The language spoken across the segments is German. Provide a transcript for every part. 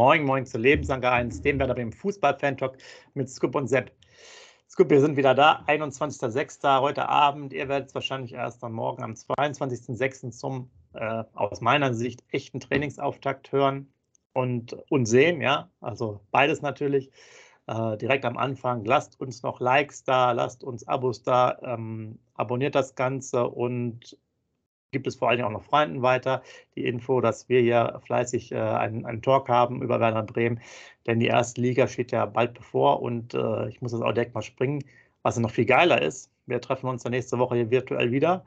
Moin, moin zu Lebensanker 1, dem Werder beim Fußball-Fan-Talk mit Scoop und Sepp. Scoop, wir sind wieder da, 21.06. heute Abend. Ihr werdet es wahrscheinlich erst am Morgen am 22.06. zum, äh, aus meiner Sicht, echten Trainingsauftakt hören und, und sehen. Ja, also beides natürlich. Äh, direkt am Anfang. Lasst uns noch Likes da, lasst uns Abos da, ähm, abonniert das Ganze und gibt es vor allen Dingen auch noch Freunden weiter die Info, dass wir hier fleißig äh, einen, einen, Talk haben über Werder Bremen, denn die erste Liga steht ja bald bevor und äh, ich muss das auch direkt mal springen, was noch viel geiler ist. Wir treffen uns dann nächste Woche hier virtuell wieder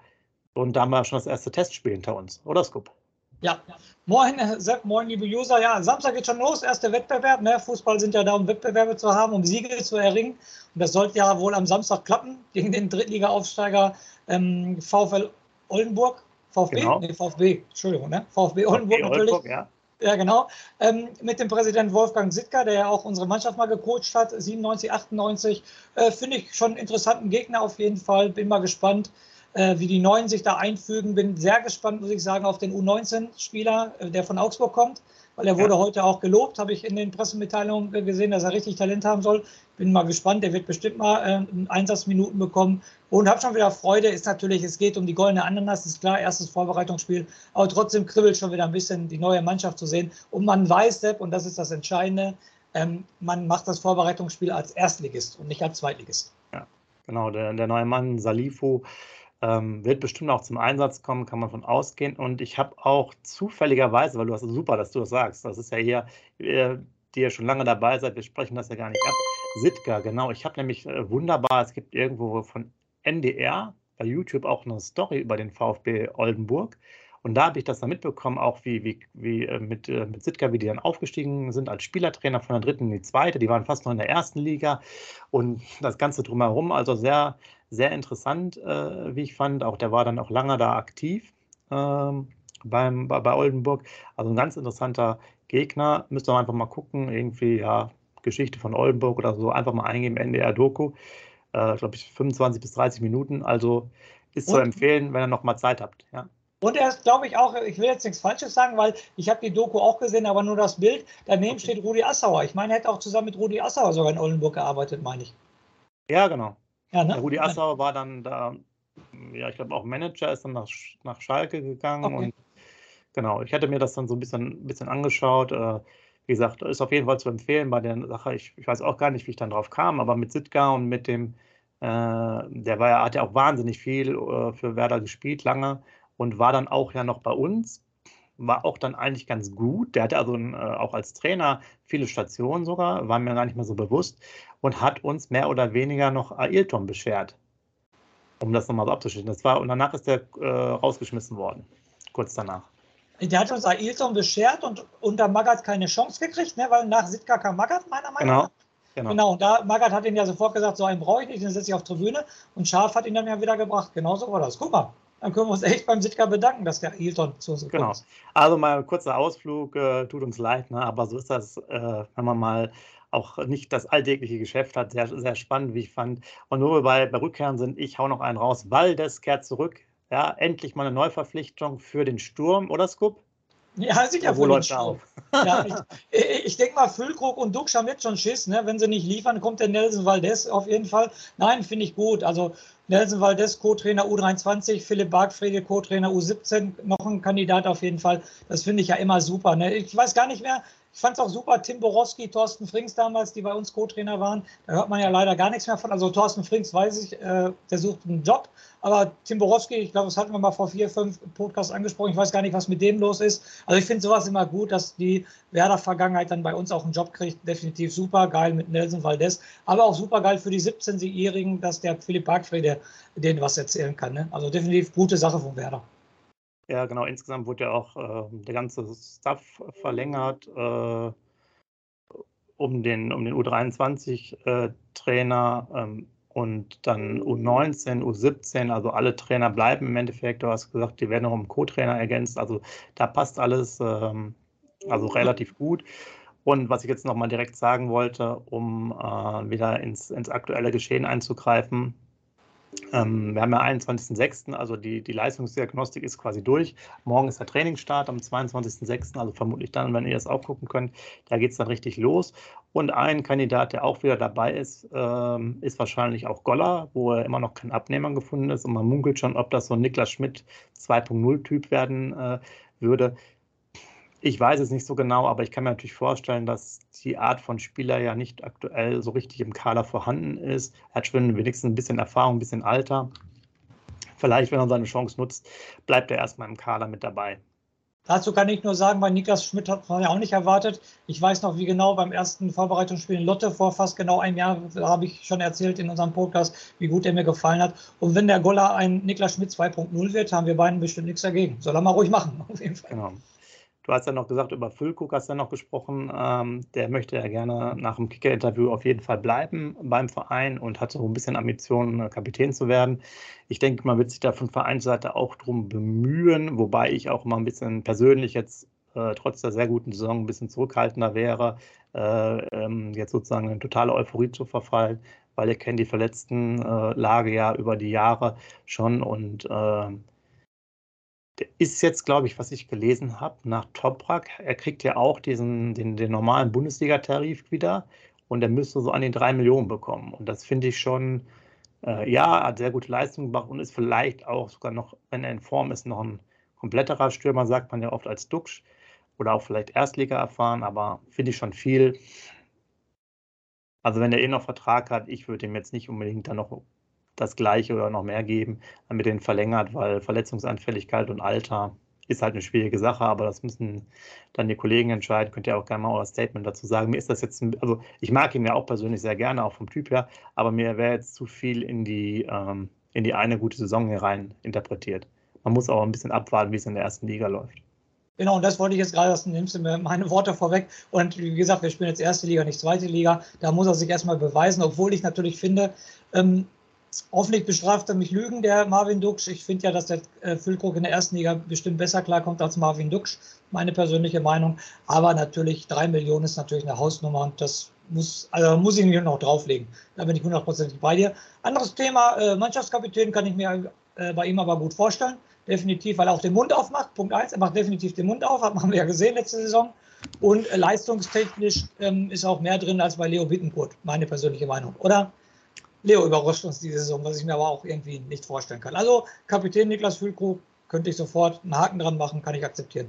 und da haben wir schon das erste Testspiel hinter uns, oder Scoop? Ja, moin Sepp, moin liebe User. Ja, Samstag geht schon los, erster Wettbewerb. Ne? Fußball sind ja da, um Wettbewerbe zu haben, um Siege zu erringen. Und das sollte ja wohl am Samstag klappen gegen den Drittliga-Aufsteiger ähm, VfL Oldenburg. VfB? Genau. Nee, VfB, Entschuldigung, ne? VfB Oldenburg natürlich. Ja. Ja, genau. Ähm, mit dem Präsidenten Wolfgang Sittker, der ja auch unsere Mannschaft mal gecoacht hat, 97, 98. Äh, Finde ich schon einen interessanten Gegner auf jeden Fall. Bin mal gespannt, äh, wie die Neuen sich da einfügen. Bin sehr gespannt, muss ich sagen, auf den U19-Spieler, äh, der von Augsburg kommt weil er wurde ja. heute auch gelobt, habe ich in den Pressemitteilungen gesehen, dass er richtig Talent haben soll. Bin mal gespannt, der wird bestimmt mal äh, Einsatzminuten bekommen und habe schon wieder Freude. Ist natürlich, es geht um die goldene Ananas, ist klar, erstes Vorbereitungsspiel, aber trotzdem kribbelt schon wieder ein bisschen die neue Mannschaft zu sehen. Und man weiß, Sepp, und das ist das Entscheidende, ähm, man macht das Vorbereitungsspiel als Erstligist und nicht als Zweitligist. Ja, genau, der, der neue Mann Salifu ähm, wird bestimmt auch zum Einsatz kommen, kann man von ausgehen. Und ich habe auch zufälligerweise, weil du hast super, dass du das sagst, das ist ja hier, äh, die ja schon lange dabei seid, wir sprechen das ja gar nicht ab. Sitka, genau. Ich habe nämlich äh, wunderbar, es gibt irgendwo von NDR bei YouTube auch eine Story über den VfB Oldenburg. Und da habe ich das dann mitbekommen, auch wie, wie, wie äh, mit, äh, mit Sitka, wie die dann aufgestiegen sind als Spielertrainer von der dritten in die zweite. Die waren fast noch in der ersten Liga und das Ganze drumherum. Also sehr, sehr interessant, äh, wie ich fand. Auch der war dann auch lange da aktiv ähm, beim, bei, bei Oldenburg. Also ein ganz interessanter Gegner. Müsst ihr einfach mal gucken. Irgendwie, ja, Geschichte von Oldenburg oder so. Einfach mal eingeben, NDR-Doku. Äh, Glaube ich, 25 bis 30 Minuten. Also ist zu empfehlen, wenn ihr noch mal Zeit habt. Ja. Und er ist, glaube ich, auch, ich will jetzt nichts Falsches sagen, weil ich habe die Doku auch gesehen, aber nur das Bild. Daneben okay. steht Rudi Assauer. Ich meine, er hätte auch zusammen mit Rudi Assauer sogar in Oldenburg gearbeitet, meine ich. Ja, genau. Ja, ne? Rudi Assauer war dann da, ja, ich glaube auch Manager, ist dann nach, nach Schalke gegangen okay. und genau, ich hatte mir das dann so ein bisschen, bisschen angeschaut. Äh, wie gesagt, ist auf jeden Fall zu empfehlen bei der Sache. Ich, ich weiß auch gar nicht, wie ich dann drauf kam, aber mit Sitka und mit dem, äh, der war ja, hat ja auch wahnsinnig viel äh, für Werder gespielt, lange und war dann auch ja noch bei uns. War auch dann eigentlich ganz gut. Der hatte also ein, äh, auch als Trainer viele Stationen sogar, war mir gar nicht mehr so bewusst und hat uns mehr oder weniger noch Ailton beschert. Um das nochmal so abzuschließen. Das war, und danach ist der äh, rausgeschmissen worden. Kurz danach. Der hat uns Ailton beschert und unter Magath keine Chance gekriegt, ne? weil nach Sitka kam Magath, meiner Meinung genau. nach. Genau. genau, und da Magath hat ihn ja sofort gesagt, so einen brauche ich nicht, den setze ich auf Tribüne. Und Scharf hat ihn dann ja wieder gebracht. Genauso war das. Guck mal, dann können wir uns echt beim Sitka bedanken, dass der Hilton zu uns kommt. Genau. Also mal ein kurzer Ausflug, äh, tut uns leid, ne? aber so ist das, äh, wenn man mal auch nicht das alltägliche Geschäft hat. Sehr, sehr spannend, wie ich fand. Und nur bei, bei Rückkehren sind, ich hau noch einen raus. Waldes kehrt zurück. Ja, endlich mal eine Neuverpflichtung für den Sturm, oder Scoop? Ja, sicher. Wo läuft auf? Ja, ich, ich denke mal, Füllkrug und Dux haben jetzt schon Schiss. Ne? Wenn sie nicht liefern, kommt der Nelson Valdez auf jeden Fall. Nein, finde ich gut. Also Nelson Valdez, Co-Trainer U23, Philipp Bargfriede, Co-Trainer U17, noch ein Kandidat auf jeden Fall. Das finde ich ja immer super. Ne? Ich weiß gar nicht mehr, ich fand es auch super, Tim Borowski, Thorsten Frings damals, die bei uns Co-Trainer waren. Da hört man ja leider gar nichts mehr von. Also Thorsten Frings weiß ich, äh, der sucht einen Job. Aber Tim Borowski, ich glaube, das hatten wir mal vor vier, fünf Podcasts angesprochen. Ich weiß gar nicht, was mit dem los ist. Also ich finde sowas immer gut, dass die Werder-Vergangenheit dann bei uns auch einen Job kriegt. Definitiv super geil mit Nelson Valdez. Aber auch super geil für die 17-Jährigen, dass der Philipp Bargfriede denen was erzählen kann. Ne? Also definitiv gute Sache von Werder. Ja, genau. Insgesamt wurde ja auch äh, der ganze Staff verlängert, äh, um den, um den U23-Trainer äh, ähm, und dann U19, U17, also alle Trainer bleiben im Endeffekt. Du hast gesagt, die werden noch um Co-Trainer ergänzt. Also da passt alles ähm, also relativ gut. Und was ich jetzt nochmal direkt sagen wollte, um äh, wieder ins, ins aktuelle Geschehen einzugreifen, Ähm, wir haben ja 21.06., also die, die Leistungsdiagnostik ist quasi durch. Morgen ist der Trainingsstart am 22.06., also vermutlich dann, wenn ihr das auch gucken könnt, da geht es dann richtig los. Und ein Kandidat, der auch wieder dabei ist, ähm, ist wahrscheinlich auch Goller, wo er immer noch kein Abnehmer gefunden ist. Und man munkelt schon, ob das so ein Niklas Schmidt 2.0-Typ werden äh, würde. Ich weiß es nicht so genau, aber ich kann mir natürlich vorstellen, dass die Art von Spieler ja nicht aktuell so richtig im Kader vorhanden ist. Er hat schon wenigstens ein bisschen Erfahrung, ein bisschen Alter. Vielleicht, wenn er seine Chance nutzt, bleibt er erstmal im Kader mit dabei. Dazu kann ich nur sagen, bei Niklas Schmidt hat man ja auch nicht erwartet. Ich weiß noch, wie genau beim ersten Vorbereitungsspiel in Lotte vor fast genau einem Jahr, habe ich schon erzählt in unserem Podcast, wie gut er mir gefallen hat. Und wenn der Goller ein Niklas Schmidt 2.0 wird, haben wir beiden bestimmt nichts dagegen. Soll er mal ruhig machen, auf jeden Fall. Genau. Du hast ja noch gesagt, über Füllkuck hast du ja noch gesprochen. Ähm, der möchte ja gerne nach dem Kicker-Interview auf jeden Fall bleiben beim Verein und hat so ein bisschen Ambitionen, äh, Kapitän zu werden. Ich denke, man wird sich da von Vereinsseite auch drum bemühen, wobei ich auch mal ein bisschen persönlich jetzt äh, trotz der sehr guten Saison ein bisschen zurückhaltender wäre, äh, ähm, jetzt sozusagen in totale Euphorie zu verfallen, weil ihr kennt die verletzten äh, Lage ja über die Jahre schon und äh, der ist jetzt, glaube ich, was ich gelesen habe, nach Toprak. Er kriegt ja auch diesen, den, den normalen Bundesliga-Tarif wieder und er müsste so an die drei Millionen bekommen. Und das finde ich schon, äh, ja, hat sehr gute Leistung gemacht und ist vielleicht auch sogar noch, wenn er in Form ist, noch ein kompletterer Stürmer, sagt man ja oft als Duxch oder auch vielleicht Erstliga erfahren, aber finde ich schon viel. Also wenn er eh noch Vertrag hat, ich würde ihm jetzt nicht unbedingt dann noch das gleiche oder noch mehr geben, damit den verlängert, weil Verletzungsanfälligkeit und Alter ist halt eine schwierige Sache, aber das müssen dann die Kollegen entscheiden. Könnt ihr auch gerne mal euer Statement dazu sagen. Mir ist das jetzt, ein, also ich mag ihn ja auch persönlich sehr gerne, auch vom Typ her, aber mir wäre jetzt zu viel in die, ähm, in die eine gute Saison herein interpretiert. Man muss auch ein bisschen abwarten, wie es in der ersten Liga läuft. Genau, und das wollte ich jetzt gerade, das nimmst du mir meine Worte vorweg. Und wie gesagt, wir spielen jetzt erste Liga, nicht zweite Liga. Da muss er sich erstmal beweisen, obwohl ich natürlich finde, ähm, Hoffentlich bestraft er mich Lügen, der Marvin Duksch. Ich finde ja, dass der äh, Füllkrug in der ersten Liga bestimmt besser klarkommt als Marvin Duksch, meine persönliche Meinung. Aber natürlich, drei Millionen ist natürlich eine Hausnummer und das muss, also muss ich mir noch drauflegen. Da bin ich hundertprozentig bei dir. Anderes Thema, äh, Mannschaftskapitän kann ich mir äh, bei ihm aber gut vorstellen. Definitiv, weil er auch den Mund aufmacht. Punkt eins, er macht definitiv den Mund auf, haben wir ja gesehen letzte Saison. Und leistungstechnisch ähm, ist auch mehr drin als bei Leo Bittencourt, meine persönliche Meinung. Oder? Leo überrascht uns diese Saison, was ich mir aber auch irgendwie nicht vorstellen kann. Also Kapitän Niklas Füllkrug könnte ich sofort einen Haken dran machen, kann ich akzeptieren.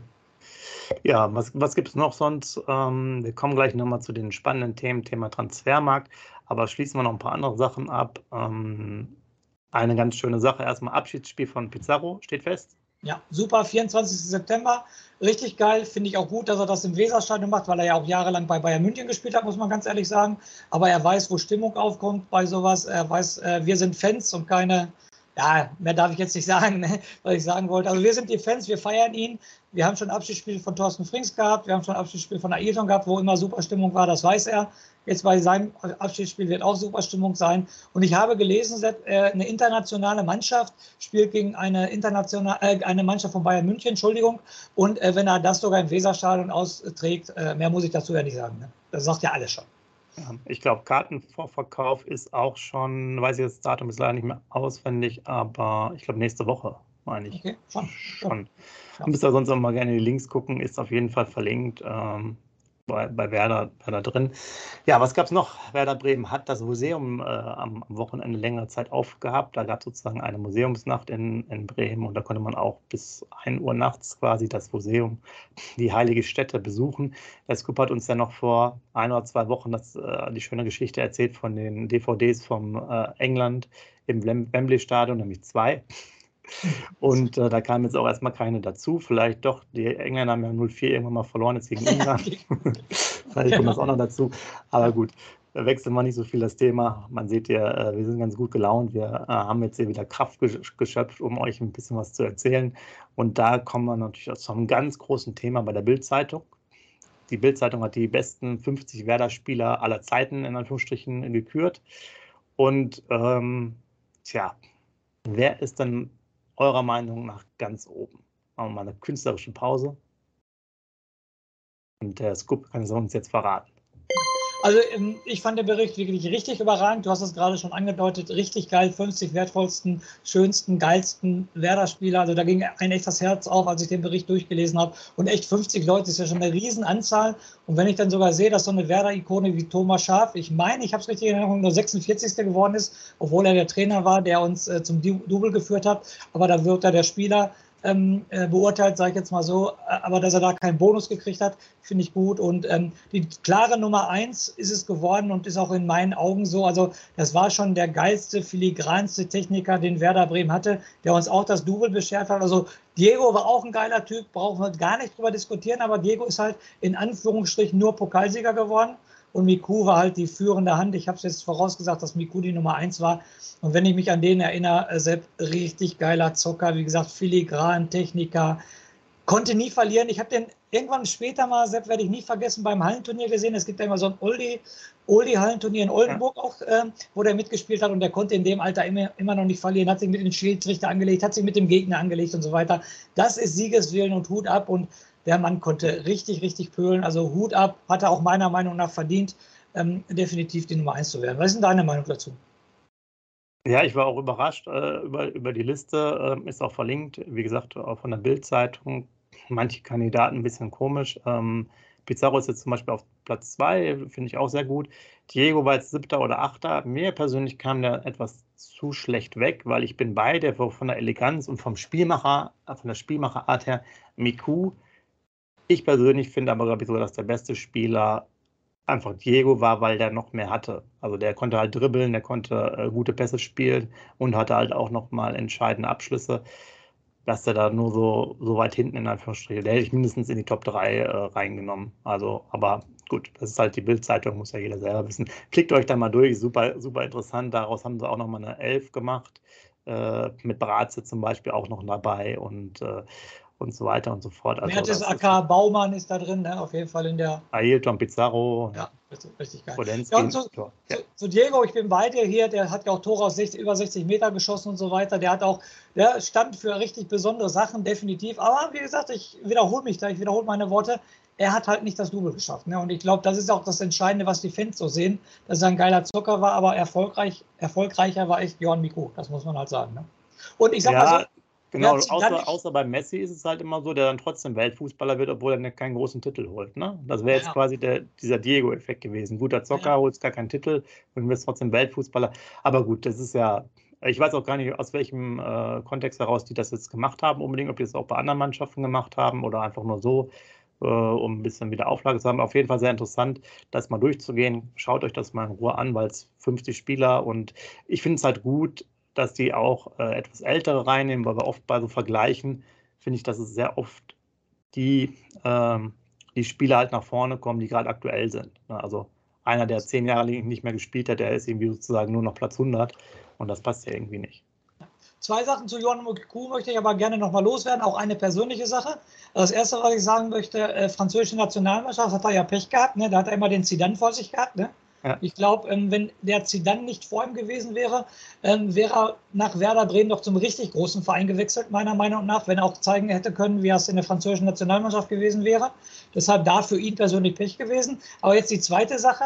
Ja, was, was gibt es noch sonst? Ähm, wir kommen gleich nochmal zu den spannenden Themen, Thema Transfermarkt, aber schließen wir noch ein paar andere Sachen ab. Ähm, eine ganz schöne Sache, erstmal Abschiedsspiel von Pizarro steht fest. Ja, super, 24. September. Richtig geil. Finde ich auch gut, dass er das im Weserstadion macht, weil er ja auch jahrelang bei Bayern München gespielt hat, muss man ganz ehrlich sagen. Aber er weiß, wo Stimmung aufkommt bei sowas. Er weiß, äh, wir sind Fans und keine ja, mehr darf ich jetzt nicht sagen, ne, was ich sagen wollte. Also wir sind die Fans, wir feiern ihn. Wir haben schon Abschiedsspiel von Thorsten Frings gehabt, wir haben schon Abschiedsspiel von Ailton gehabt, wo immer super Stimmung war, das weiß er. Jetzt bei seinem Abschiedsspiel wird auch super Stimmung sein. Und ich habe gelesen, äh, eine internationale Mannschaft spielt gegen eine, internationale, äh, eine Mannschaft von Bayern München, Entschuldigung. Und äh, wenn er das sogar im Weserstadion austrägt, mehr muss ich dazu ja nicht sagen. Ne? Das sagt ja alles schon. Ich glaube, Kartenvorverkauf ist auch schon, weiß ich das Datum ist leider nicht mehr auswendig, aber ich glaube nächste Woche, meine ich. Okay, schon. schon. Ja. Müsst ihr sonst auch mal gerne die Links gucken, ist auf jeden Fall verlinkt. Ähm, bei, bei Werder, Werder drin. Ja, was gab es noch? Werder Bremen hat das Museum äh, am, Wochenende längere Zeit aufgehabt. Da gab es sozusagen eine Museumsnacht in, in Bremen und da konnte man auch bis 1 Uhr nachts quasi das Museum, die heilige Stätte besuchen. Der Scoop hat uns ja noch vor ein oder zwei Wochen das, äh, die schöne Geschichte erzählt von den DVDs vom äh, England im Wembley Stadion, nämlich zwei. Und äh, da kam jetzt auch erstmal keine dazu. Vielleicht doch, die Engländer haben ja 0-4 irgendwann mal verloren, jetzt gegen Ungarn. Vielleicht kommt das auch noch dazu. Aber gut, wechseln wir nicht so viel das Thema. Man sieht ja, äh, wir sind ganz gut gelaunt. Wir äh, haben jetzt hier wieder Kraft geschöpft, um euch ein bisschen was zu erzählen. Und da kommen wir natürlich zu einem ganz großen Thema bei der Bildzeitung. Die Bildzeitung hat die besten 50 Werder-Spieler aller Zeiten in Anführungsstrichen gekürt. Und ähm, tja, wer ist denn eurer Meinung nach ganz oben? Machen wir mal eine künstlerische Pause. Und der Scoop kann es uns jetzt verraten. Also ähm, ich fand den Bericht wirklich richtig überragend. Du hast es gerade schon angedeutet, richtig geil. 50 wertvollsten, schönsten, geilsten Werder-Spieler. Also da ging ein echtes Herz auf, als ich den Bericht durchgelesen habe. Und echt 50 Leute ist ja schon eine Riesenanzahl. Und wenn ich dann sogar sehe, dass so eine Werder-Ikone wie Thomas Schaaf, ich meine, ich habe es richtig in Erinnerung, nur 46. geworden ist, obwohl er der Trainer war, der uns äh, zum Double geführt hat. Aber da wird er der Spieler ähm, äh, beurteilt, sage ich jetzt mal so. Äh, aber dass er da keinen Bonus gekriegt hat, finde ich gut. Und ähm, die klare Nummer eins ist es geworden und ist auch in meinen Augen so. Also das war schon der geilste, filigranste Techniker, den Werder Bremen hatte, der uns auch das Double beschert hat. Also Diego war auch ein geiler Typ, brauchen wir gar nicht drüber diskutieren, aber Diego ist halt in Anführungsstrichen nur Pokalsieger geworden und Miku war halt die führende Hand. Ich habe es jetzt vorausgesagt, dass Miku die Nummer eins war. Und wenn ich mich an den erinnere, äh, Sepp, richtig geiler Zocker, wie gesagt, filigran, Techniker, konnte nie verlieren. Ich habe den irgendwann später mal, Sepp, werde ich nie vergessen, beim Hallenturnier gesehen. Es gibt ja immer so ein Oldie, Oldie-Hallenturnier in Oldenburg auch, äh, wo der mitgespielt hat und der konnte in dem Alter immer, immer noch nicht verlieren, hat sich mit dem Schiedsrichter angelegt, hat sich mit dem Gegner angelegt und so weiter. Das ist Siegeswillen und Hut ab und der Mann konnte richtig, richtig pölen. Also Hut ab, hat er auch meiner Meinung nach verdient, ähm, definitiv die Nummer 1 zu werden. Was ist denn deine Meinung dazu? Ja, ich war auch überrascht äh, über, über die Liste. Äh, ist auch verlinkt, wie gesagt, auch von der Bild-Zeitung. Manche Kandidaten ein bisschen komisch. Ähm, Pizarro ist jetzt zum Beispiel auf Platz 2, finde ich auch sehr gut. Diego war jetzt siebter oder achter. Mir persönlich kam der etwas zu schlecht weg, weil ich bin beide von der Eleganz und vom Spielmacher, von der Spielmacherart her, Miku ich persönlich finde aber, glaube ich, so, dass der beste Spieler einfach Diego war, weil der noch mehr hatte. Also der konnte halt dribbeln, der konnte äh, gute Pässe spielen und hatte halt auch nochmal entscheidende Abschlüsse. Dass der da nur so, so weit hinten in Anführungsstrichen, der hätte ich mindestens in die Top 3 äh, reingenommen. Also, aber gut, das ist halt die Bildzeitung, muss ja jeder selber wissen. Klickt euch da mal durch, super, super interessant. Daraus haben sie auch nochmal eine 11 gemacht. Äh, mit Bratze zum Beispiel auch noch dabei und äh, und so weiter und so fort. Also, Mertes AK Baumann ist da drin, ne? auf jeden Fall in der. Ailton Pizarro. Ja, richtig, geil. Ja, und zu, ja. zu, zu, Diego, ich bin bei dir hier, der hat ja auch Tore aus 60, über 60 Meter geschossen und so weiter. Der hat auch, der stand für richtig besondere Sachen, definitiv. Aber wie gesagt, ich wiederhole mich da, ich wiederhole meine Worte. Er hat halt nicht das Double geschafft. Ne? Und ich glaube, das ist auch das Entscheidende, was die Fans so sehen, dass er ein geiler Zucker war, aber erfolgreich, erfolgreicher war echt Johann Miku. Das muss man halt sagen. Ne? Und ich sag ja, mal so, Genau, außer, außer bei Messi ist es halt immer so, der dann trotzdem Weltfußballer wird, obwohl er keinen großen Titel holt. Ne? Das wäre jetzt ja. quasi der, dieser Diego-Effekt gewesen. Guter Zocker, ja. holst gar keinen Titel und wirst trotzdem Weltfußballer. Aber gut, das ist ja, ich weiß auch gar nicht, aus welchem äh, Kontext heraus die das jetzt gemacht haben, unbedingt, ob die es auch bei anderen Mannschaften gemacht haben oder einfach nur so, äh, um ein bisschen wieder Auflage zu haben. Auf jeden Fall sehr interessant, das mal durchzugehen. Schaut euch das mal in Ruhe an, weil es 50 Spieler und ich finde es halt gut, dass die auch äh, etwas ältere reinnehmen, weil wir oft bei so Vergleichen finde ich, dass es sehr oft die, ähm, die Spieler halt nach vorne kommen, die gerade aktuell sind. Ne? Also einer, der zehn Jahre nicht mehr gespielt hat, der ist irgendwie sozusagen nur noch Platz 100 und das passt ja irgendwie nicht. Zwei Sachen zu Johann Kuh möchte ich aber gerne nochmal loswerden, auch eine persönliche Sache. Das erste, was ich sagen möchte, äh, französische Nationalmannschaft hat er ja Pech gehabt, ne? da hat er immer den Zidane vor sich gehabt. Ne? Ja. Ich glaube, ähm, wenn der Zidane nicht vor ihm gewesen wäre, ähm, wäre er nach Werder Bremen doch zum richtig großen Verein gewechselt, meiner Meinung nach, wenn er auch zeigen hätte können, wie er es in der französischen Nationalmannschaft gewesen wäre. Deshalb da für ihn persönlich Pech gewesen. Aber jetzt die zweite Sache.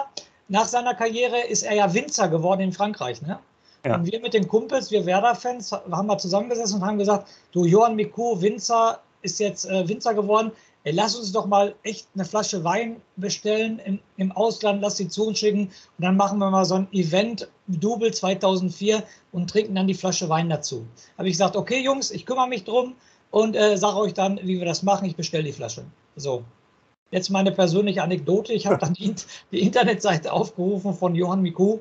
Nach seiner Karriere ist er ja Winzer geworden in Frankreich. Ne? Ja. Und wir mit den Kumpels, wir Werder-Fans, haben wir zusammengesessen und haben gesagt, du Johann Miku, Winzer, ist jetzt äh, Winzer geworden ey, lass uns doch mal echt eine Flasche Wein bestellen im, im Ausland, lass sie zu uns schicken und dann machen wir mal so ein Event, Double 2004 und trinken dann die Flasche Wein dazu. Habe ich gesagt, okay Jungs, ich kümmere mich drum und äh, sage euch dann, wie wir das machen, ich bestelle die Flasche. So, jetzt meine persönliche Anekdote, ich habe dann die, die Internetseite aufgerufen von Johann Miku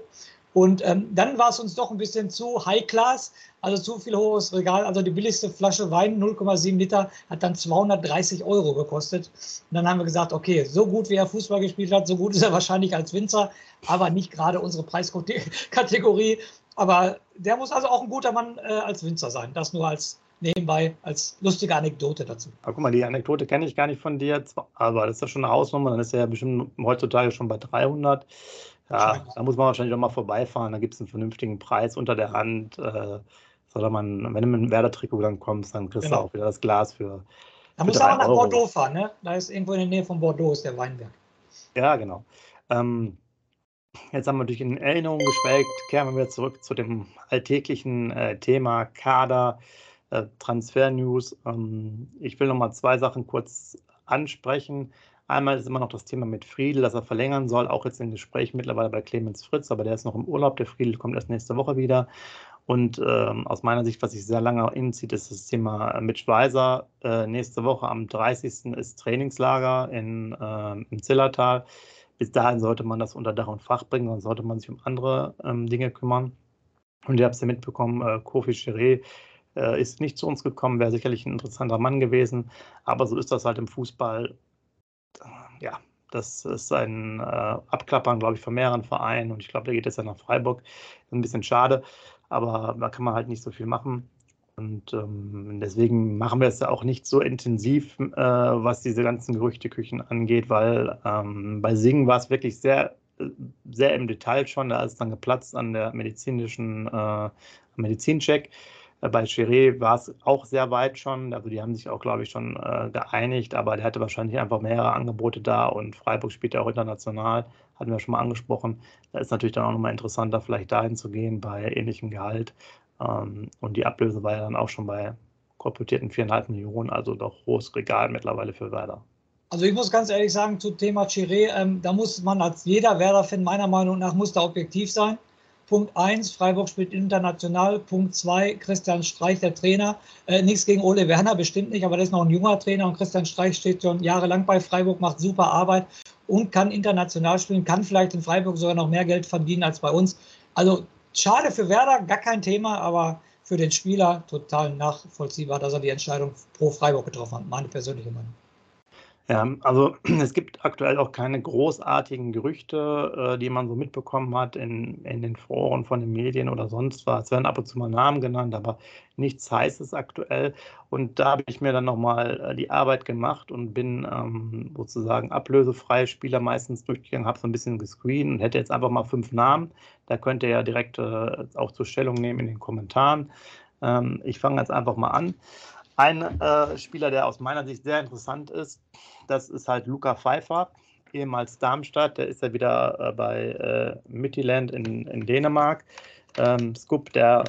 und ähm, dann war es uns doch ein bisschen zu High Class, also zu viel hohes Regal. Also die billigste Flasche Wein, 0,7 Liter, hat dann 230 Euro gekostet. Und dann haben wir gesagt, okay, so gut wie er Fußball gespielt hat, so gut ist er wahrscheinlich als Winzer, aber nicht gerade unsere Preiskategorie. Aber der muss also auch ein guter Mann äh, als Winzer sein. Das nur als nebenbei als lustige Anekdote dazu. Aber guck mal, die Anekdote kenne ich gar nicht von dir, aber das ist ja schon eine Hausnummer, dann ist er ja bestimmt heutzutage schon bei 300. Ja, da muss man wahrscheinlich auch mal vorbeifahren. Da gibt es einen vernünftigen Preis unter der Hand. Äh, oder man, wenn du mit einem Werder-Trikot dann kommst, dann kriegst genau. du auch wieder das Glas für. Da muss aber nach Euro. Bordeaux fahren, ne? Da ist irgendwo in der Nähe von Bordeaux ist der Weinberg. Ja, genau. Ähm, Jetzt haben wir durch in Erinnerung geschwelgt, kehren wir wieder zurück zu dem alltäglichen äh, Thema Kader, äh, Transfer-News. Ähm, ich will noch mal zwei Sachen kurz ansprechen. Einmal ist immer noch das Thema mit Friedel, dass er verlängern soll, auch jetzt in Gesprächen mittlerweile bei Clemens Fritz, aber der ist noch im Urlaub. Der Friedel kommt erst nächste Woche wieder. Und ähm, aus meiner Sicht, was sich sehr lange inzieht, ist das Thema Mitch Weiser. Äh, nächste Woche am 30. ist Trainingslager in, äh, im Zillertal. Bis dahin sollte man das unter Dach und Fach bringen, dann sollte man sich um andere ähm, Dinge kümmern. Und ihr habt es ja mitbekommen, äh, Kofi Chiré äh, ist nicht zu uns gekommen, wäre sicherlich ein interessanter Mann gewesen. Aber so ist das halt im Fußball. Ja, das ist ein äh, Abklappern, glaube ich, von mehreren Vereinen. Und ich glaube, der geht jetzt ja nach Freiburg. Ist ein bisschen schade, aber da kann man halt nicht so viel machen. Und ähm, deswegen machen wir es ja auch nicht so intensiv, äh, was diese ganzen Gerüchteküchen angeht, weil ähm, bei Singen war es wirklich sehr, sehr im Detail schon. Da ist dann geplatzt an der medizinischen äh, Medizincheck. Äh, bei Chiré war es auch sehr weit schon. Also die haben sich auch, glaube ich, schon äh, geeinigt, aber der hatte wahrscheinlich einfach mehrere Angebote da und Freiburg spielt ja auch international, hatten wir schon mal angesprochen. Da ist natürlich dann auch nochmal interessanter, vielleicht dahin zu gehen bei ähnlichem Gehalt. Ähm, und die Ablöse war ja dann auch schon bei kolportierten 4,5 Millionen, also doch hohes Regal mittlerweile für Werder. Also ich muss ganz ehrlich sagen, zu Thema Chiré, ähm, da muss man als jeder Werder-Fan meiner Meinung nach muss da objektiv sein. Punkt 1, Freiburg spielt international. Punkt 2, Christian Streich, der Trainer. Äh, nichts gegen Ole Werner, bestimmt nicht, aber der ist noch ein junger Trainer und Christian Streich steht schon jahrelang bei Freiburg, macht super Arbeit und kann international spielen, kann vielleicht in Freiburg sogar noch mehr Geld verdienen als bei uns. Also schade für Werder, gar kein Thema, aber für den Spieler total nachvollziehbar, dass er die Entscheidung pro Freiburg getroffen hat. Meine persönliche Meinung. Ja, also es gibt aktuell auch keine großartigen Gerüchte, äh, die man so mitbekommen hat in, in den Foren von den Medien oder sonst was. Es werden ab und zu mal Namen genannt, aber nichts Heißes aktuell. Und da habe ich mir dann nochmal äh, die Arbeit gemacht und bin ähm, sozusagen ablösefreie Spieler meistens durchgegangen, habe so ein bisschen gescreent und hätte jetzt einfach mal fünf Namen. Da könnt ihr ja direkt äh, auch zur Stellung nehmen in den Kommentaren. Ähm, ich fange jetzt einfach mal an. Ein äh, Spieler, der aus meiner Sicht sehr interessant ist, das ist halt Luca Pfeiffer, ehemals Darmstadt. Der ist ja wieder äh, bei äh, Midtjylland in, in Dänemark. Ähm, Scoop, der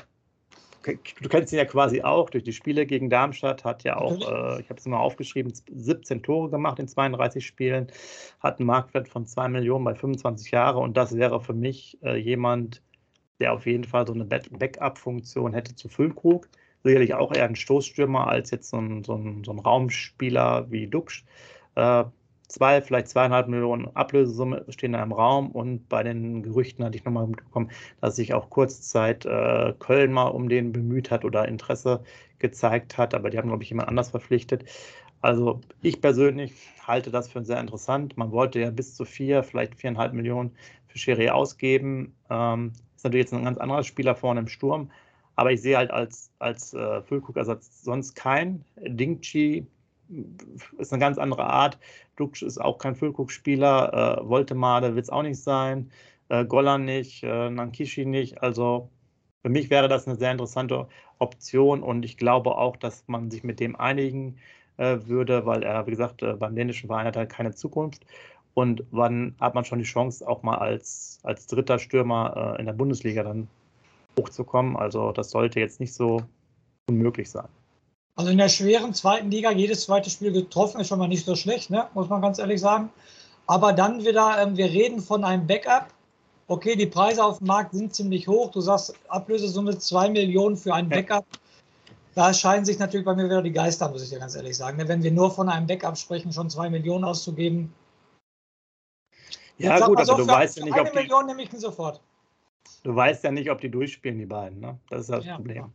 du kennst ihn ja quasi auch durch die Spiele gegen Darmstadt, hat ja auch, äh, ich habe es mal aufgeschrieben, 17 Tore gemacht in 32 Spielen, hat einen Marktwert von 2 Millionen bei 25 Jahren und das wäre für mich äh, jemand, der auf jeden Fall so eine Backup-Funktion hätte zu Füllkrug sicherlich auch eher ein Stoßstürmer als jetzt so ein, so ein, so ein Raumspieler wie Duxch. Äh, zwei, vielleicht zweieinhalb Millionen Ablösesumme stehen da im Raum und bei den Gerüchten hatte ich nochmal mitbekommen, dass sich auch kurzzeit äh, Köln mal um den bemüht hat oder Interesse gezeigt hat, aber die haben, glaube ich, jemand anders verpflichtet. Also ich persönlich halte das für sehr interessant. Man wollte ja bis zu vier, vielleicht viereinhalb Millionen für Schiri ausgeben. Ähm, ist natürlich jetzt ein ganz anderer Spieler vorne im Sturm, aber ich sehe halt als, als äh, Füllkrug-Ersatz sonst keinen. Dingchi ist eine ganz andere Art. Duksch ist auch kein Füllkrug-Spieler. Äh, Voltemade wird es auch nicht sein. Äh, Golan nicht, äh, Nankishi nicht. Also für mich wäre das eine sehr interessante Option und ich glaube auch, dass man sich mit dem einigen äh, würde, weil er, wie gesagt, äh, beim dänischen Verein hat er keine Zukunft. Und wann hat man schon die Chance, auch mal als, als dritter Stürmer äh, in der Bundesliga dann hochzukommen. Also das sollte jetzt nicht so unmöglich sein. Also in der schweren zweiten Liga jedes zweite Spiel getroffen ist schon mal nicht so schlecht, ne? muss man ganz ehrlich sagen. Aber dann wieder, ähm, wir reden von einem Backup. Okay, die Preise auf dem Markt sind ziemlich hoch. Du sagst Ablösesumme 2 Millionen für ein Backup. Da scheinen sich natürlich bei mir wieder die Geister, muss ich dir ganz ehrlich sagen. Ne? Wenn wir nur von einem Backup sprechen, schon 2 Millionen auszugeben. Ja, gut, aber so, du weißt ja nicht, ob. Eine Million nehme ich sofort. Du weißt ja nicht, ob die durchspielen, die beiden. Ne? Das ist das ja, Problem. Ja.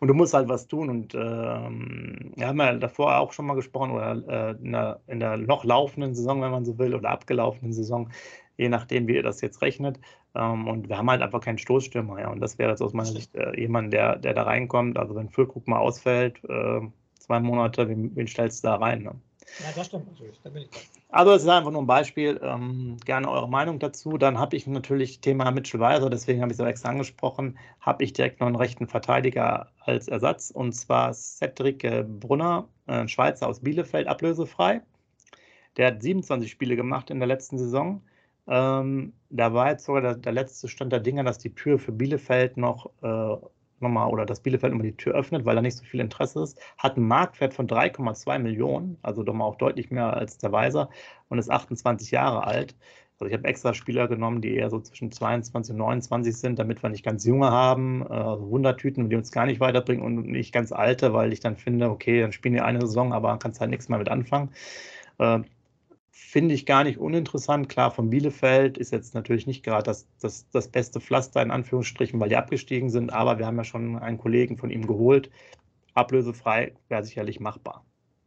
Und du musst halt was tun. Und ähm, wir haben ja davor auch schon mal gesprochen, oder äh, in, der, in, der, noch laufenden Saison, wenn man so will, oder abgelaufenen Saison, je nachdem, wie ihr das jetzt rechnet. Ähm, und wir haben halt einfach keinen Stoßstürmer. Ja. Und das wäre jetzt aus meiner Sicht äh, jemand, der, der da reinkommt. Also wenn Füllkrug mal ausfällt, äh, zwei Monate, wen, wen stellst du da rein? Ne? Ja, das stimmt natürlich. Da bin ich also es ist einfach nur ein Beispiel. Ähm, gerne eure Meinung dazu. Dann habe ich natürlich Thema Mitchell Weiser, deswegen habe ich es auch extra angesprochen, habe ich direkt noch einen rechten Verteidiger als Ersatz und zwar Cedric äh, Brunner, ein Schweizer aus Bielefeld, ablösefrei. Der hat 27 Spiele gemacht in der letzten Saison. Ähm, da war jetzt sogar der, der, letzte Stand der Dinge, dass die Tür für Bielefeld noch äh, nochmal oder dass Bielefeld nochmal die Tür öffnet, weil da nicht so viel Interesse ist. Hat einen Marktwert von 3,2 Millionen, also doch mal auch deutlich mehr als der Weiser und ist 28 Jahre alt. Also ich habe extra Spieler genommen, die eher so zwischen 22 und 29 sind, damit wir nicht ganz junge haben, äh, also Wundertüten, die uns gar nicht weiterbringen und nicht ganz alte, weil ich dann finde, okay, dann spielen die eine Saison, aber kannst halt nichts mehr mit anfangen. Finde ich gar nicht uninteressant. Klar, von Bielefeld ist jetzt natürlich nicht gerade das, das, das beste Pflaster in Anführungsstrichen, weil die abgestiegen sind, aber wir haben ja schon einen Kollegen von ihm geholt. Ablösefrei wäre sicherlich machbar.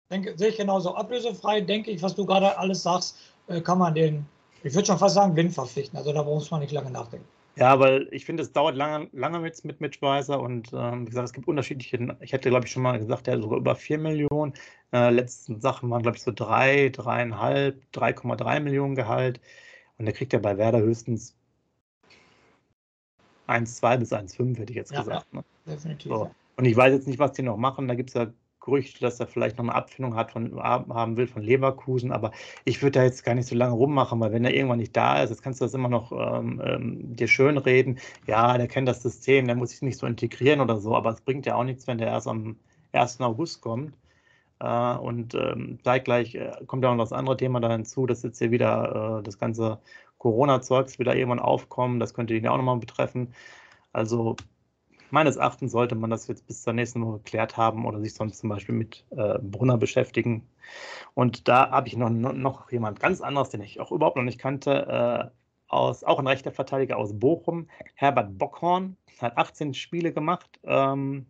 Denke, sehe ich genauso. Ablösefrei, denke ich, was du gerade alles sagst, äh, kann man den ich würde schon fast sagen, blind verpflichten. Also da muss man nicht lange nachdenken. Ja, weil ich finde, es dauert lange, lange mit, mit Mitch Weiser und ähm, wie gesagt, es gibt unterschiedliche, ich hätte glaube ich schon mal gesagt, der hat sogar über 4 Millionen. Äh, letzten Sachen waren glaube ich so 3, 3,5, 3,3 Millionen Gehalt und der kriegt ja bei Werder höchstens 1,2 bis 1,5 hätte ich jetzt ja, gesagt. Ne? definitiv. So. Und ich weiß jetzt nicht, was die noch machen, da gibt es ja Gerüchte, dass er vielleicht noch eine Abfindung hat von, haben will von Leverkusen, aber ich würde da jetzt gar nicht so lange rummachen, weil wenn er irgendwann nicht da ist, jetzt kannst du das immer noch ähm, ähm, dir schön reden. Ja, der kennt das System, der muss sich nicht so integrieren oder so, aber es bringt ja auch nichts, wenn der erst am 1. August kommt. Äh, und ähm, zeitgleich äh, kommt ja auch noch das andere Thema da hinzu, dass jetzt hier wieder äh, das ganze Corona-Zeugs wieder irgendwann aufkommen, das könnte ihn ja auch nochmal betreffen. Also meines Erachtens sollte man das jetzt bis zur nächsten Woche geklärt haben oder sich sonst zum Beispiel mit äh, Brunner beschäftigen. Und da habe ich noch, noch jemand ganz anderes, den ich auch überhaupt noch nicht kannte, äh, aus, auch ein rechter Verteidiger aus Bochum, Herbert Bockhorn, hat 18 Spiele gemacht, ähm,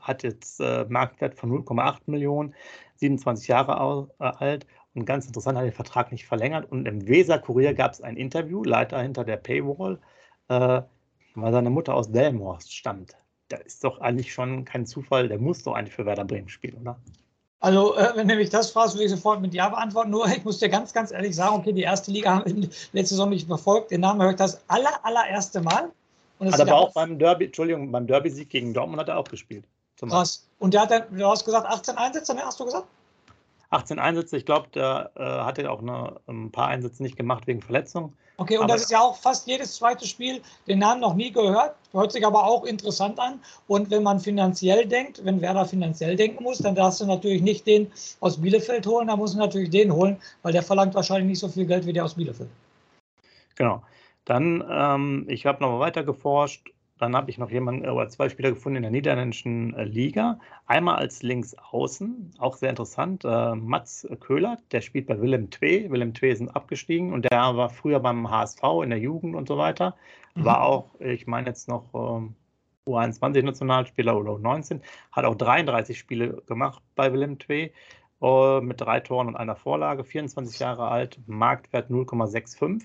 hat jetzt äh, Marktwert von 0,8 Millionen, 27 Jahre äh, alt und ganz interessant, hat den Vertrag nicht verlängert. Und im Weser-Kurier gab es ein Interview, Leiter hinter der Paywall, äh, weil seine Mutter aus Delmhorst stammt. Da ist doch eigentlich schon kein Zufall, der muss doch eigentlich für Werder Bremen spielen, oder? Also, äh, wenn du mich das fragst, würde ich sofort mit Ja beantworten. Nur, ich muss dir ganz, ganz ehrlich sagen, okay, die erste Liga haben wir letzte Saison nicht verfolgt. Den Namen höre ich das aller, allererste Mal. Und hat aber auch beim Derby, Entschuldigung, beim Derby-Sieg gegen Dortmund hat er auch gespielt. Krass. Und der hat dann, du hast gesagt, 18 Einsätze, ne, hast du gesagt? 18 Einsätze. Ich glaube, der äh, hatte auch eine, ein paar Einsätze nicht gemacht wegen Verletzung. Okay, und aber das ist ja auch fast jedes zweite Spiel, den Namen noch nie gehört, hört sich aber auch interessant an. Und wenn man finanziell denkt, wenn Werder finanziell denken muss, dann darfst du natürlich nicht den aus Bielefeld holen, da musst du natürlich den holen, weil der verlangt wahrscheinlich nicht so viel Geld wie der aus Bielefeld. Genau. Dann, ähm, ich habe nochmal weiter geforscht dann habe ich noch jemanden oder zwei Spieler gefunden in der niederländischen äh, Liga. Einmal als Linksaußen, auch sehr interessant, äh, Mats Köhler, der spielt bei Willem Twee. Willem Twee sind abgestiegen und der war früher beim HSV in der Jugend und so weiter. Mhm. War auch, ich meine jetzt noch ähm, U21-Nationalspieler oder U19, hat auch 33 Spiele gemacht bei Willem Twee äh, mit drei Toren und einer Vorlage, 24 Jahre alt, Marktwert 0,65.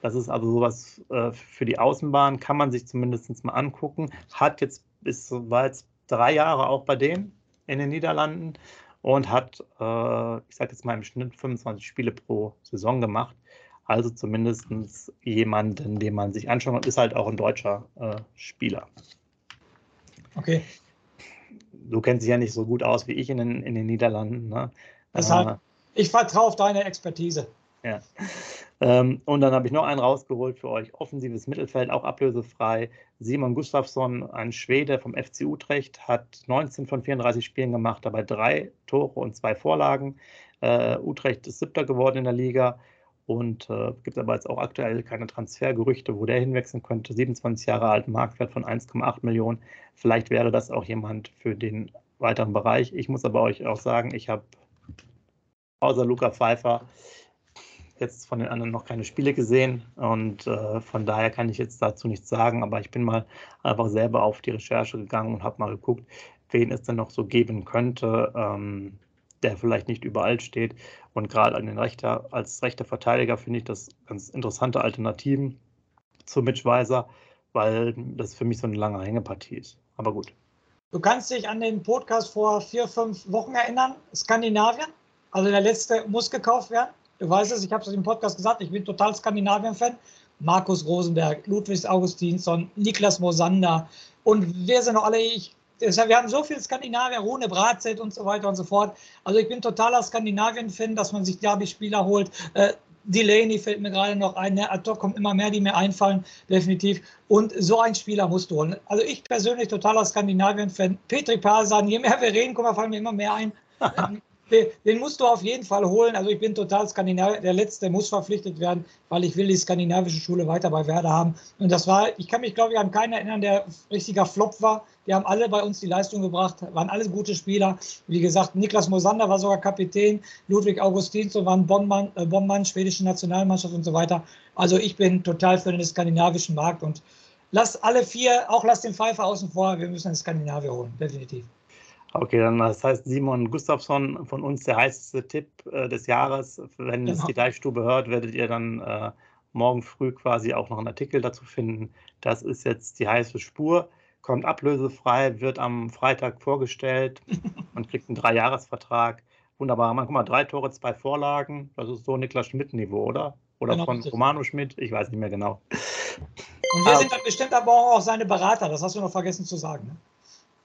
Das ist also sowas äh, für die Außenbahn, kann man sich zumindest mal angucken. Hat jetzt bis war jetzt drei Jahre auch bei denen in den Niederlanden und hat, äh, ich sage jetzt mal im Schnitt 25 Spiele pro Saison gemacht. Also zumindest jemanden, den man sich anschaut und ist halt auch ein deutscher äh, Spieler. Okay. Du kennst dich ja nicht so gut aus wie ich in den, in den Niederlanden. Ne? Deshalb, ich vertraue auf deine Expertise. Ja. Ähm, und dann habe ich noch einen rausgeholt für euch. Offensives Mittelfeld, auch ablösefrei. Simon Gustafsson, ein Schwede vom FC Utrecht, hat 19 von 34 Spielen gemacht, dabei drei Tore und zwei Vorlagen. Äh, Utrecht ist siebter geworden in der Liga und äh, gibt aber jetzt auch aktuell keine Transfergerüchte, wo der hinwechseln könnte. 27 Jahre alt, Marktwert von 1,8 Millionen. Vielleicht wäre das auch jemand für den weiteren Bereich. Ich muss aber euch auch sagen, ich habe außer Luca Pfeiffer jetzt von den anderen noch keine Spiele gesehen und äh, von daher kann ich jetzt dazu nichts sagen, aber ich bin mal einfach selber auf die Recherche gegangen und habe mal geguckt, wen es denn noch so geben könnte, ähm, der vielleicht nicht überall steht. Und gerade Rechter, als rechter Verteidiger finde ich das ganz interessante Alternativen zu Mitch Weiser, weil das für mich so eine lange Hängepartie ist. Aber gut. Du kannst dich an den Podcast vor vier, fünf Wochen erinnern, Skandinavien. Also der letzte muss gekauft werden. Du weißt es, ich habe es im Podcast gesagt, ich bin total Skandinavien-Fan. Markus Rosenberg, Ludwig Augustinsson, Niklas Mosander und wer sind noch alle? Ich, wir haben so viel Skandinavier, Rune Bratzett und so weiter und so fort. Also ich bin totaler Skandinavien-Fan, dass man sich Derby-Spieler holt. Äh, Delaney fällt mir gerade noch ein. Ne? Ad hoc kommt immer mehr, die mir einfallen, definitiv. Und so ein Spieler musst du holen. Also ich persönlich totaler Skandinavien-Fan. Petri Pasan, je mehr wir reden, guck mal, fallen mir immer mehr ein. den musst du auf jeden Fall holen. Also ich bin total Skandinavier. Der letzte muss verpflichtet werden, weil ich will die skandinavische Schule weiter bei Werder haben. Und das war, ich kann mich glaube ich an keinen erinnern, der richtiger Flop war. Die haben alle bei uns die Leistung gebracht, waren alle gute Spieler. Wie gesagt, Niklas Mosander war sogar Kapitän, Ludwig Augustinsson war ein Bonmann, äh, Bonmann, schwedische Nationalmannschaft und so weiter. Also ich bin total für den skandinavischen Markt und lass alle vier, auch lass den Pfeiffer außen vor, wir müssen einen Skandinavier holen, definitiv. Okay, dann das heißt Simon Gustafsson von uns der heißeste Tipp äh, des Jahres. Wenn genau. es die Deichstube hört, werdet ihr dann äh, morgen früh quasi auch noch einen Artikel dazu finden. Das ist jetzt die heiße Spur, kommt ablösefrei, wird am Freitag vorgestellt und kriegt einen Dreijahresvertrag. Wunderbar. Man, guck mal, drei Tore, zwei Vorlagen. Das ist so Niklas Schmidt-Niveau, oder? Oder genau, von Romano Schmidt? Ich weiß nicht mehr genau. Und wir sind dann bestimmt aber auch seine Berater. Das hast du noch vergessen zu sagen. Ne?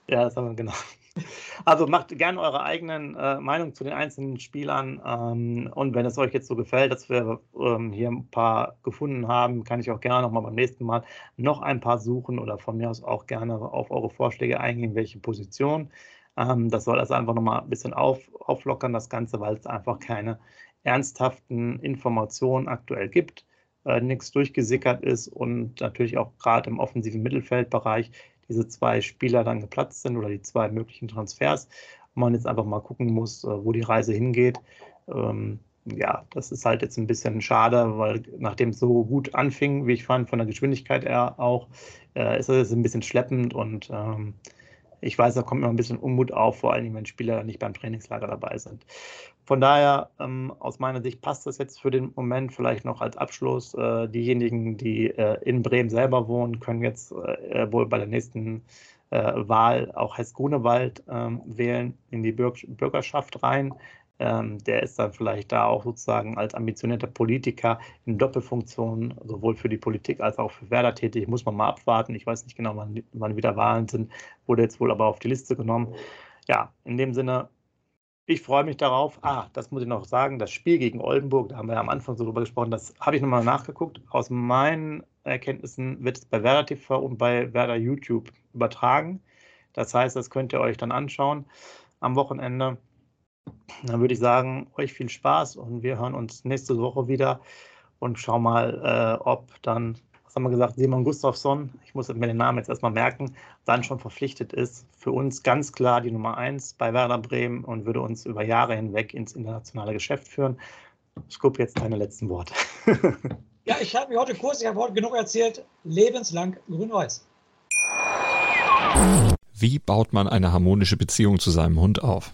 Ja, das haben wir genau. Also macht gerne eure eigenen äh, Meinungen zu den einzelnen Spielern. Ähm, und wenn es euch jetzt so gefällt, dass wir ähm, hier ein paar gefunden haben, kann ich auch gerne nochmal beim nächsten Mal noch ein paar suchen oder von mir aus auch gerne auf eure Vorschläge eingehen, welche Position. Ähm, das soll also einfach nochmal ein bisschen auf, auflockern, das Ganze, weil es einfach keine ernsthaften Informationen aktuell gibt. Äh, nichts durchgesickert ist und natürlich auch gerade im offensiven Mittelfeldbereich diese zwei Spieler dann geplatzt sind oder die zwei möglichen Transfers. Und man jetzt einfach mal gucken muss, äh, wo die Reise hingeht. Ähm, ja, das ist halt jetzt ein bisschen schade, weil nachdem es so gut anfing, wie ich fand, von der Geschwindigkeit her auch, äh, ist es ein bisschen schleppend und ähm, ich weiß, da kommt immer ein bisschen Unmut auf, vor allem wenn Spieler nicht beim Trainingslager dabei sind. Von daher, ähm, aus meiner Sicht passt das jetzt für den Moment vielleicht noch als Abschluss. Äh, diejenigen, die äh, in Bremen selber wohnen, können jetzt äh, wohl bei der nächsten äh, Wahl auch Hess-Grunewald ähm, wählen, in die Bürg Bürgerschaft rein. Ähm, der ist dann vielleicht da auch sozusagen als ambitionierter Politiker in Doppelfunktion, sowohl für die Politik als auch für Werder tätig. Muss man mal abwarten. Ich weiß nicht genau, wann, wann wieder Wahlen sind. Wurde jetzt wohl aber auf die Liste genommen. Ja, in dem Sinne ich freue mich darauf. Ah, das muss ich noch sagen. Das Spiel gegen Oldenburg, da haben wir ja am Anfang so drüber gesprochen, das habe ich nochmal nachgeguckt. Aus meinen Erkenntnissen wird es bei Werder TV und bei Werder YouTube übertragen. Das heißt, das könnt ihr euch dann anschauen am Wochenende. Dann würde ich sagen, euch viel Spaß und wir hören uns nächste Woche wieder und schauen mal, äh, ob dann was haben wir gesagt, Simon Gustafsson, ich muss mir den Namen jetzt erstmal merken, dann schon verpflichtet ist. Für uns ganz klar die Nummer eins bei Werder Bremen und würde uns über Jahre hinweg ins internationale Geschäft führen. Scoop, jetzt deine letzten Worte. ja, ich habe mir heute kurz, ich habe heute genug erzählt, lebenslang grün-weiß. Wie baut man eine harmonische Beziehung zu seinem Hund auf?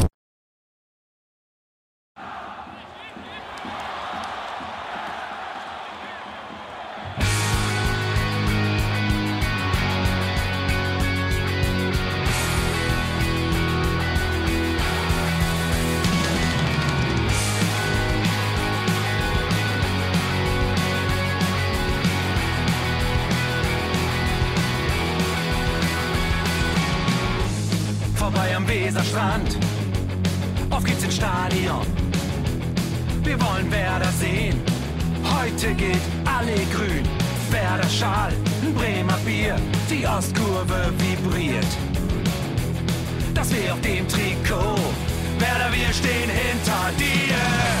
Heute geht alle grün. Werder Schal, Bremer Bier. Die Ostkurve vibriert. Das wir auf dem Trikot. Werder, wir stehen hinter dir.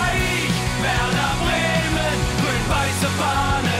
spice upon